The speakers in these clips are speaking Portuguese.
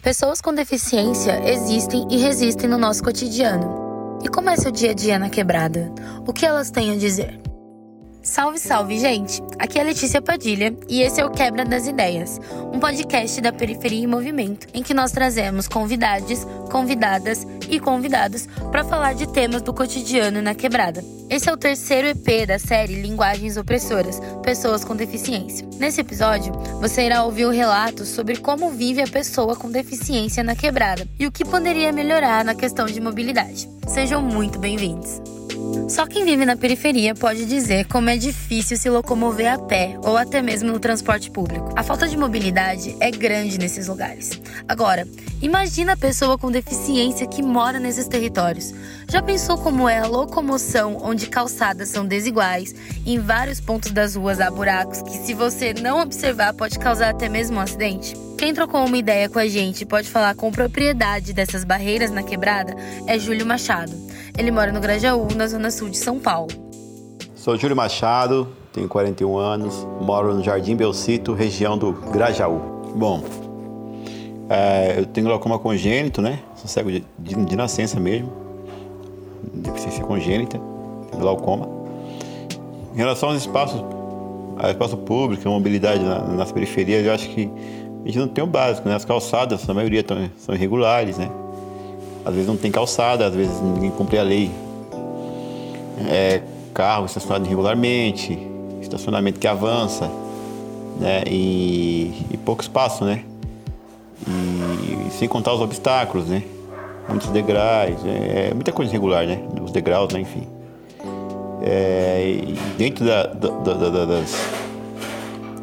Pessoas com deficiência existem e resistem no nosso cotidiano. E como é seu dia a dia na quebrada? O que elas têm a dizer? Salve, salve, gente! Aqui é Letícia Padilha e esse é o Quebra das Ideias, um podcast da Periferia em Movimento, em que nós trazemos convidados, convidadas e convidados para falar de temas do cotidiano na quebrada. Esse é o terceiro EP da série Linguagens Opressoras Pessoas com Deficiência. Nesse episódio, você irá ouvir o um relato sobre como vive a pessoa com deficiência na quebrada e o que poderia melhorar na questão de mobilidade. Sejam muito bem-vindos! Só quem vive na periferia pode dizer como é difícil se locomover a pé ou até mesmo no transporte público. A falta de mobilidade é grande nesses lugares. Agora, imagina a pessoa com deficiência que mora nesses territórios. Já pensou como é a locomoção onde calçadas são desiguais em vários pontos das ruas há buracos que, se você não observar, pode causar até mesmo um acidente? Quem trocou uma ideia com a gente pode falar com propriedade dessas barreiras na quebrada é Júlio Machado. Ele mora no Grajaú, na zona sul de São Paulo. Sou Júlio Machado, tenho 41 anos, moro no Jardim Belcito, região do Grajaú. Bom, é, eu tenho glaucoma congênito, né? Sou cego de, de, de nascença mesmo, deficiência congênita, glaucoma. Em relação aos espaços, ao espaço público, a mobilidade na, nas periferias, eu acho que a gente não tem o básico, né? As calçadas, a maioria tão, são irregulares, né? Às vezes não tem calçada, às vezes ninguém cumpre a lei. É, carro estacionado irregularmente, estacionamento que avança, né? E, e pouco espaço, né? E, sem contar os obstáculos, né? Muitos degraus, é, é muita coisa irregular, né? Os degraus, né? Enfim. É, dentro da, da, da, das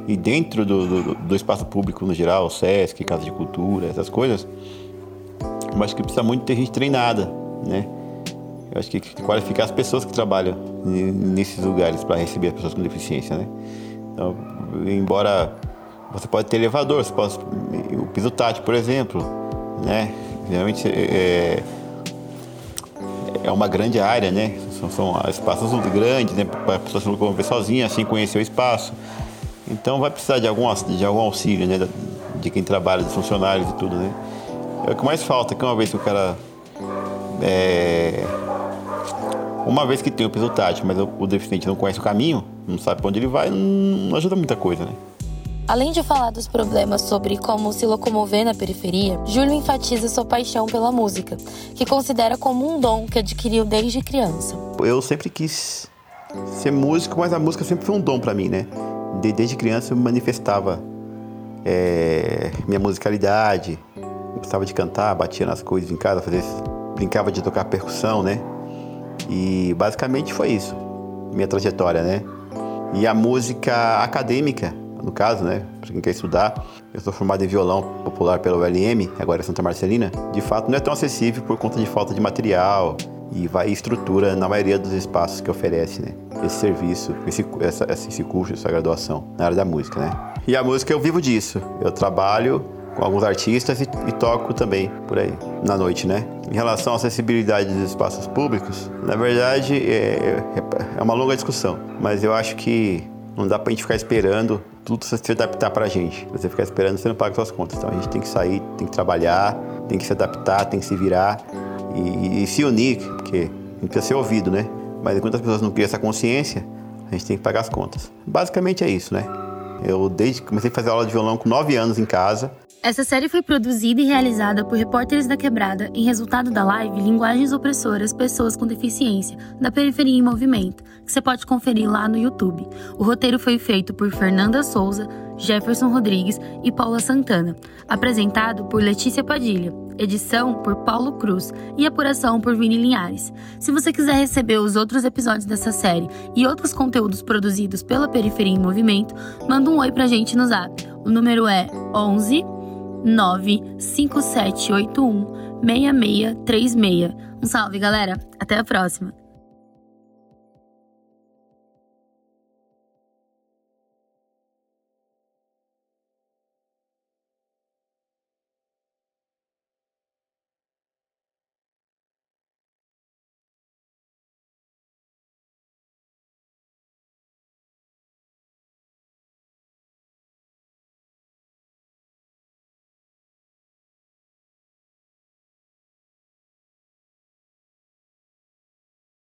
e dentro do, do, do, espaço público no geral, SESC, Casa de Cultura, essas coisas, acho que precisa muito ter gente treinada, né? Eu acho que qualificar as pessoas que trabalham nesses lugares para receber as pessoas com deficiência, né? Então, embora você pode ter elevador, você pode, o piso tátil, por exemplo, né? Geralmente é, é uma grande área, né? São, são espaços grandes, né? Para a pessoa se locomover sozinha, assim conhecer o espaço. Então vai precisar de algum, de algum auxílio, né? De quem trabalha, dos funcionários e tudo, né? É o que mais falta, que uma vez que o cara. É, uma vez que tem o piso tátil, mas o, o deficiente não conhece o caminho, não sabe para onde ele vai, não, não ajuda muita coisa, né? Além de falar dos problemas sobre como se locomover na periferia, Júlio enfatiza sua paixão pela música, que considera como um dom que adquiriu desde criança. Eu sempre quis ser músico, mas a música sempre foi um dom para mim, né? Desde criança eu manifestava é, minha musicalidade, gostava de cantar, batia nas coisas em casa, fazia, brincava de tocar percussão, né? E basicamente foi isso, minha trajetória, né? E a música acadêmica, no caso, né? Para quem quer estudar, eu sou formado em violão popular pela ULM, agora Santa Marcelina. De fato, não é tão acessível por conta de falta de material e vai estrutura na maioria dos espaços que oferece, né? Esse serviço, esse, essa, esse curso, essa graduação na área da música, né? E a música eu vivo disso. Eu trabalho com alguns artistas e, e, toco também por aí, na noite, né? Em relação à acessibilidade dos espaços públicos, na verdade é, é, é uma longa discussão, mas eu acho que não dá pra gente ficar esperando tudo se adaptar pra gente. Você ficar esperando, você não paga suas contas. Então a gente tem que sair, tem que trabalhar, tem que se adaptar, tem que se virar e, e se unir, porque a gente precisa ser ouvido, né? Mas enquanto as pessoas não criam essa consciência, a gente tem que pagar as contas. Basicamente é isso, né? Eu desde comecei a fazer aula de violão com 9 anos em casa. Essa série foi produzida e realizada por repórteres da Quebrada em resultado da live Linguagens Opressoras Pessoas com Deficiência, da Periferia em Movimento, que você pode conferir lá no YouTube. O roteiro foi feito por Fernanda Souza, Jefferson Rodrigues e Paula Santana, apresentado por Letícia Padilha, edição por Paulo Cruz e apuração por Vini Linhares. Se você quiser receber os outros episódios dessa série e outros conteúdos produzidos pela Periferia em Movimento, manda um oi pra gente no zap. O número é 11 95781 6636. Um salve, galera. Até a próxima.